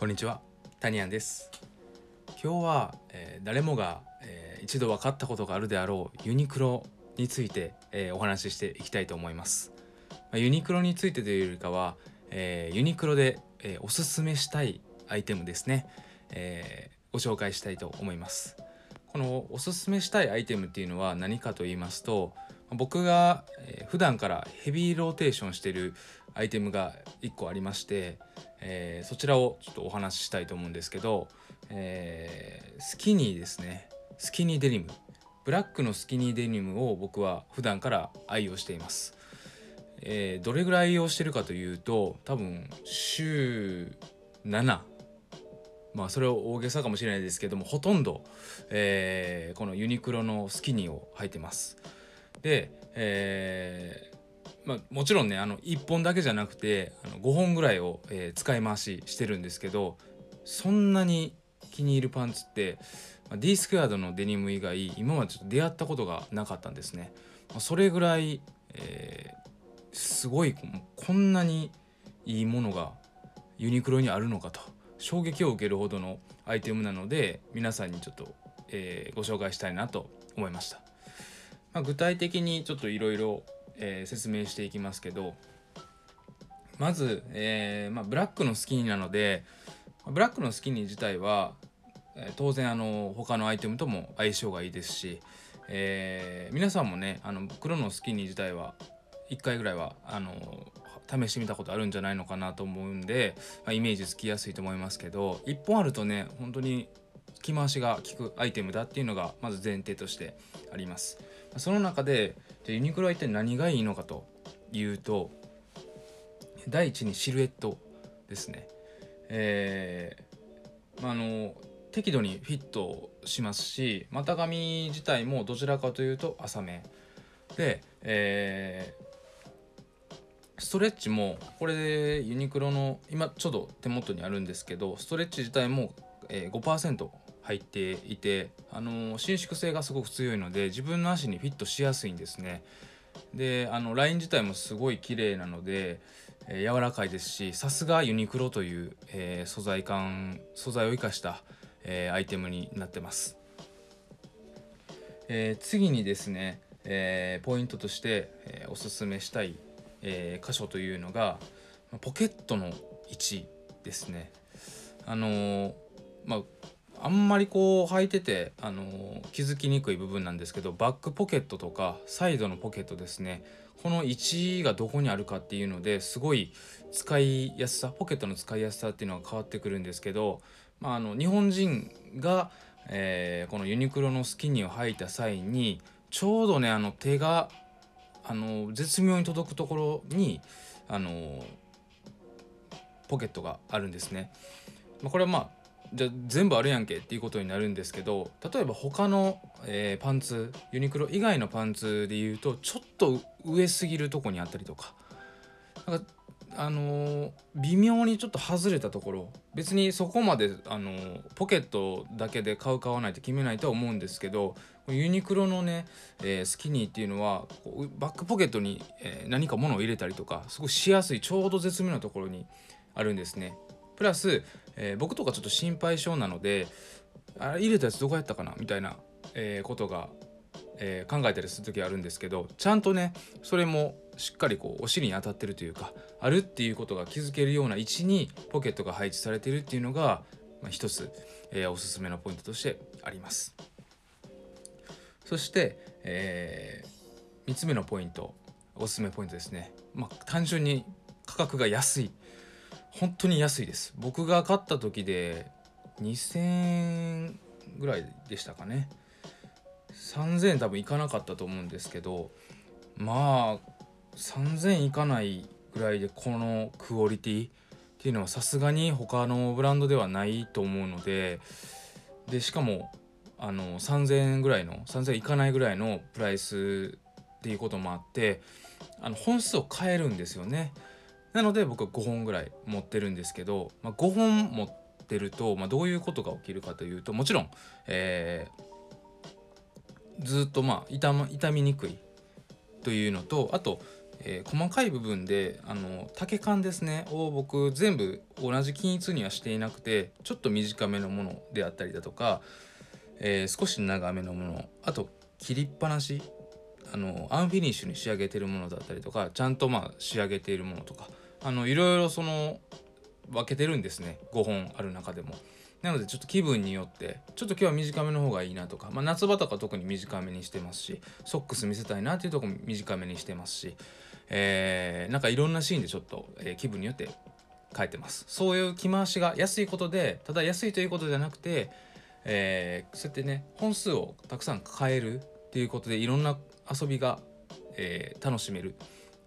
こんにちはタニアンです。今日は、えー、誰もが、えー、一度分かったことがあるであろうユニクロについて、えー、お話ししていきたいと思います、まあ、ユニクロについてというよりかは、えユニクロで、えおすすめしたいアイテムですね、えご紹介したいと思います。このおすすめしたいアイテムっていうのは何かと言いますと僕が普段からヘビーローテーションしてるアイテムが1個ありまして、えー、そちらをちょっとお話ししたいと思うんですけど、えー、スキニーですね。スキニーデニム。ブラックのスキニーデニムを僕は普段から愛用しています、えー、どれぐらい愛用してるかというと多分週7まあそれは大げさかもしれないですけどもほとんど、えー、このユニクロのスキニーを履いてます。で、えまあ、もちろんねあの1本だけじゃなくてあの5本ぐらいを、えー、使い回ししてるんですけどそんなに気に入るパンツって、まあ、D スクエアードのデニム以外今までちょっと出会ったことがなかったんですね。まあ、それぐらい、えー、すごいこんなにいいものがユニクロにあるのかと衝撃を受けるほどのアイテムなので皆さんにちょっと、えー、ご紹介したいなと思いました。まあ、具体的にちょっといろいろえー、説明していきますけどまず、えーまあ、ブラックのスキニーなのでブラックのスキニー自体は、え、当然あの他のアイテムとも相性がいいですし、えー、皆さんもねあの黒のスキニー自体は1回ぐらいはあの試してみたことあるんじゃないのかなと思うんで、まあ、イメージつきやすいと思いますけど1本あるとね本当に着回しが効くアイテムだっていうのがまず前提としてあります。その中でじゃユニクロは一体何がいいのかというと第一にシルエットですね。えー、まあ、の適度にフィットしますし股上自体もどちらかというと浅めで、えー、ストレッチもこれでユニクロの今ちょうど手元にあるんですけどストレッチ自体も、え、5%入っていてあの伸縮性がすごく強いので自分の足にフィットしやすいんですね。であのライン自体もすごい綺麗なので、えー、柔らかいですしさすがユニクロという、えー、素材感素材を生かした、えー、アイテムになってます。え次にですね、えポイントとして、えおすすめしたい、え箇所というのがポケットの位置ですね。あのまああんまりこう履いてて、あのー、気づきにくい部分なんですけどバックポケットとかサイドのポケットですねこの位置がどこにあるかっていうのですごい使いやすさポケットの使いやすさっていうのが変わってくるんですけど、まあ、あの日本人が、えー、このユニクロのスキニーを履いた際にちょうどねあの手があの絶妙に届くところにあのポケットがあるんですね。まあ、これはまあじゃ全部あるやんけっていうことになるんですけど例えば他の、えー、パンツユニクロ以外のパンツで言うとちょっと上すぎるとこにあったりとかなんかあのー、微妙にちょっと外れたところ別にそこまで、あのー、ポケットだけで買う買わないって決めないとは思うんですけどユニクロのね、えー、スキニーっていうのはバックポケットに、え何か物を入れたりとかすごいしやすいちょうど絶妙なところにあるんですね。プラス、えー、僕とかちょっと心配性なのであれ入れたやつどこやったかなみたいな、えー、ことが、えー、考えたりする時あるんですけどちゃんとねそれもしっかりこうお尻に当たってるというかあるっていうことが気づけるような位置にポケットが配置されてるっていうのが、まあ、一つ、えー、おすすめのポイントとしてあります。そして、えー、3つ目のポイントおすすめポイントですね。まあ、単純に価格が安い本当に安いです僕が買った時で2000円ぐらいでしたかね3000円多分いかなかったと思うんですけどまあ3000円いかないぐらいでこのクオリティっていうのはさすがに他のブランドではないと思うのででしかもあの3000円ぐらいの3000円いかないぐらいのプライスっていうこともあってあの本数を変えるんですよね。なので僕は5本ぐらい持ってるんですけど、まあ、5本持ってると、まあ、どういうことが起きるかというともちろん、えー、ずっとまあ痛,、ま、痛みにくいというのとあと、えー、細かい部分であの丈感ですねを僕全部同じ均一にはしていなくてちょっと短めのものであったりだとか、えー、少し長めのものあと切りっぱなしあの unfinish に仕上げてるものだったりとかちゃんとまあ仕上げているものとかあのいろいろその分けてるんですね。5本ある中でも。なのでちょっと気分によってちょっと今日は短めの方がいいなとか、まあ、夏場とか特に短めにしてますしソックス見せたいなっていうとこも短めにしてますし、えー、なんかいろんなシーンでちょっと、えー、気分によって変えてます。そういう着回しが安いことでただ安いということじゃなくて、えー、そうやってね本数をたくさん変えるっていうことでいろんな遊びが、えー、楽しめる。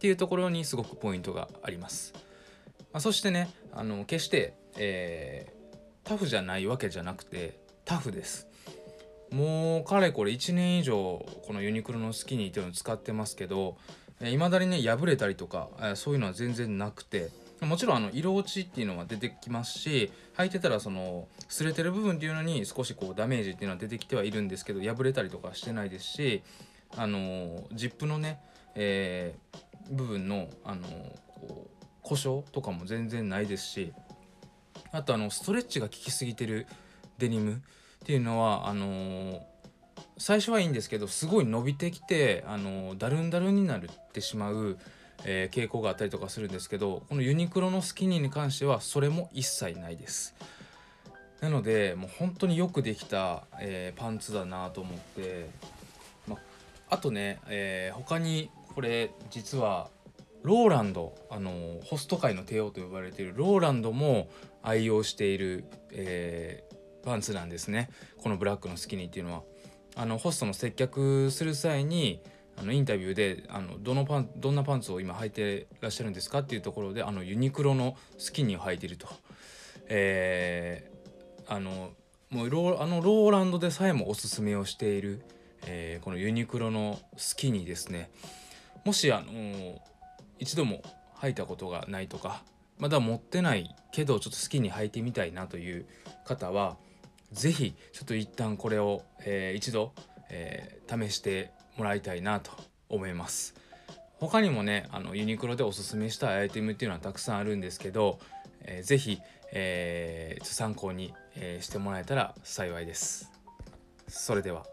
っていうところにすごくポイントがあります。まあ、そしてねあの決して、えー、タフじゃないわけじゃなくてタフです。もうかれこれ1年以上このユニクロのスキニーっていうのを使ってますけどいまだにね破れたりとかそういうのは全然なくてもちろんあの色落ちっていうのは出てきますし履いてたらその擦れてる部分っていうのに少しこうダメージっていうのは出てきてはいるんですけど破れたりとかしてないですしあのジップのね、えー、部分のあのこう故障とかも全然ないですしあとあのストレッチが効きすぎてるデニムっていうのはあの最初はいいんですけどすごい伸びてきてあのダルンダルンになってしまう、えー、傾向があったりとかするんですけどこのユニクロのスキニーに関してはそれも一切ないです。なのでもう本当によくできた、えー、パンツだなと思って、まあとね、えー、他にこれ実はローランドあのホスト界の帝王と呼ばれているローランドも愛用している、えー、パンツなんですねこのブラックのスキニーっていうのは。あのホストの接客する際にあのインタビューであのどのパンどんなパンツを今履いてらっしゃるんですか？っていうところであのユニクロのスキニーを履いていると。えー、あのもうロあのローランドでさえもおすすめをしている、えー、このユニクロのスキニーですね。もしあの一度も履いたことがないとかまだ持ってないけどちょっと好きに履いてみたいなという方は是非ちょっと一旦これを、えー、一度、えー、試してもらいたいなと思います。他にもねあのユニクロでおすすめしたアイテムっていうのはたくさんあるんですけど、えー、ぜひ、えー、参考に、え、してもらえたら幸いです。それでは。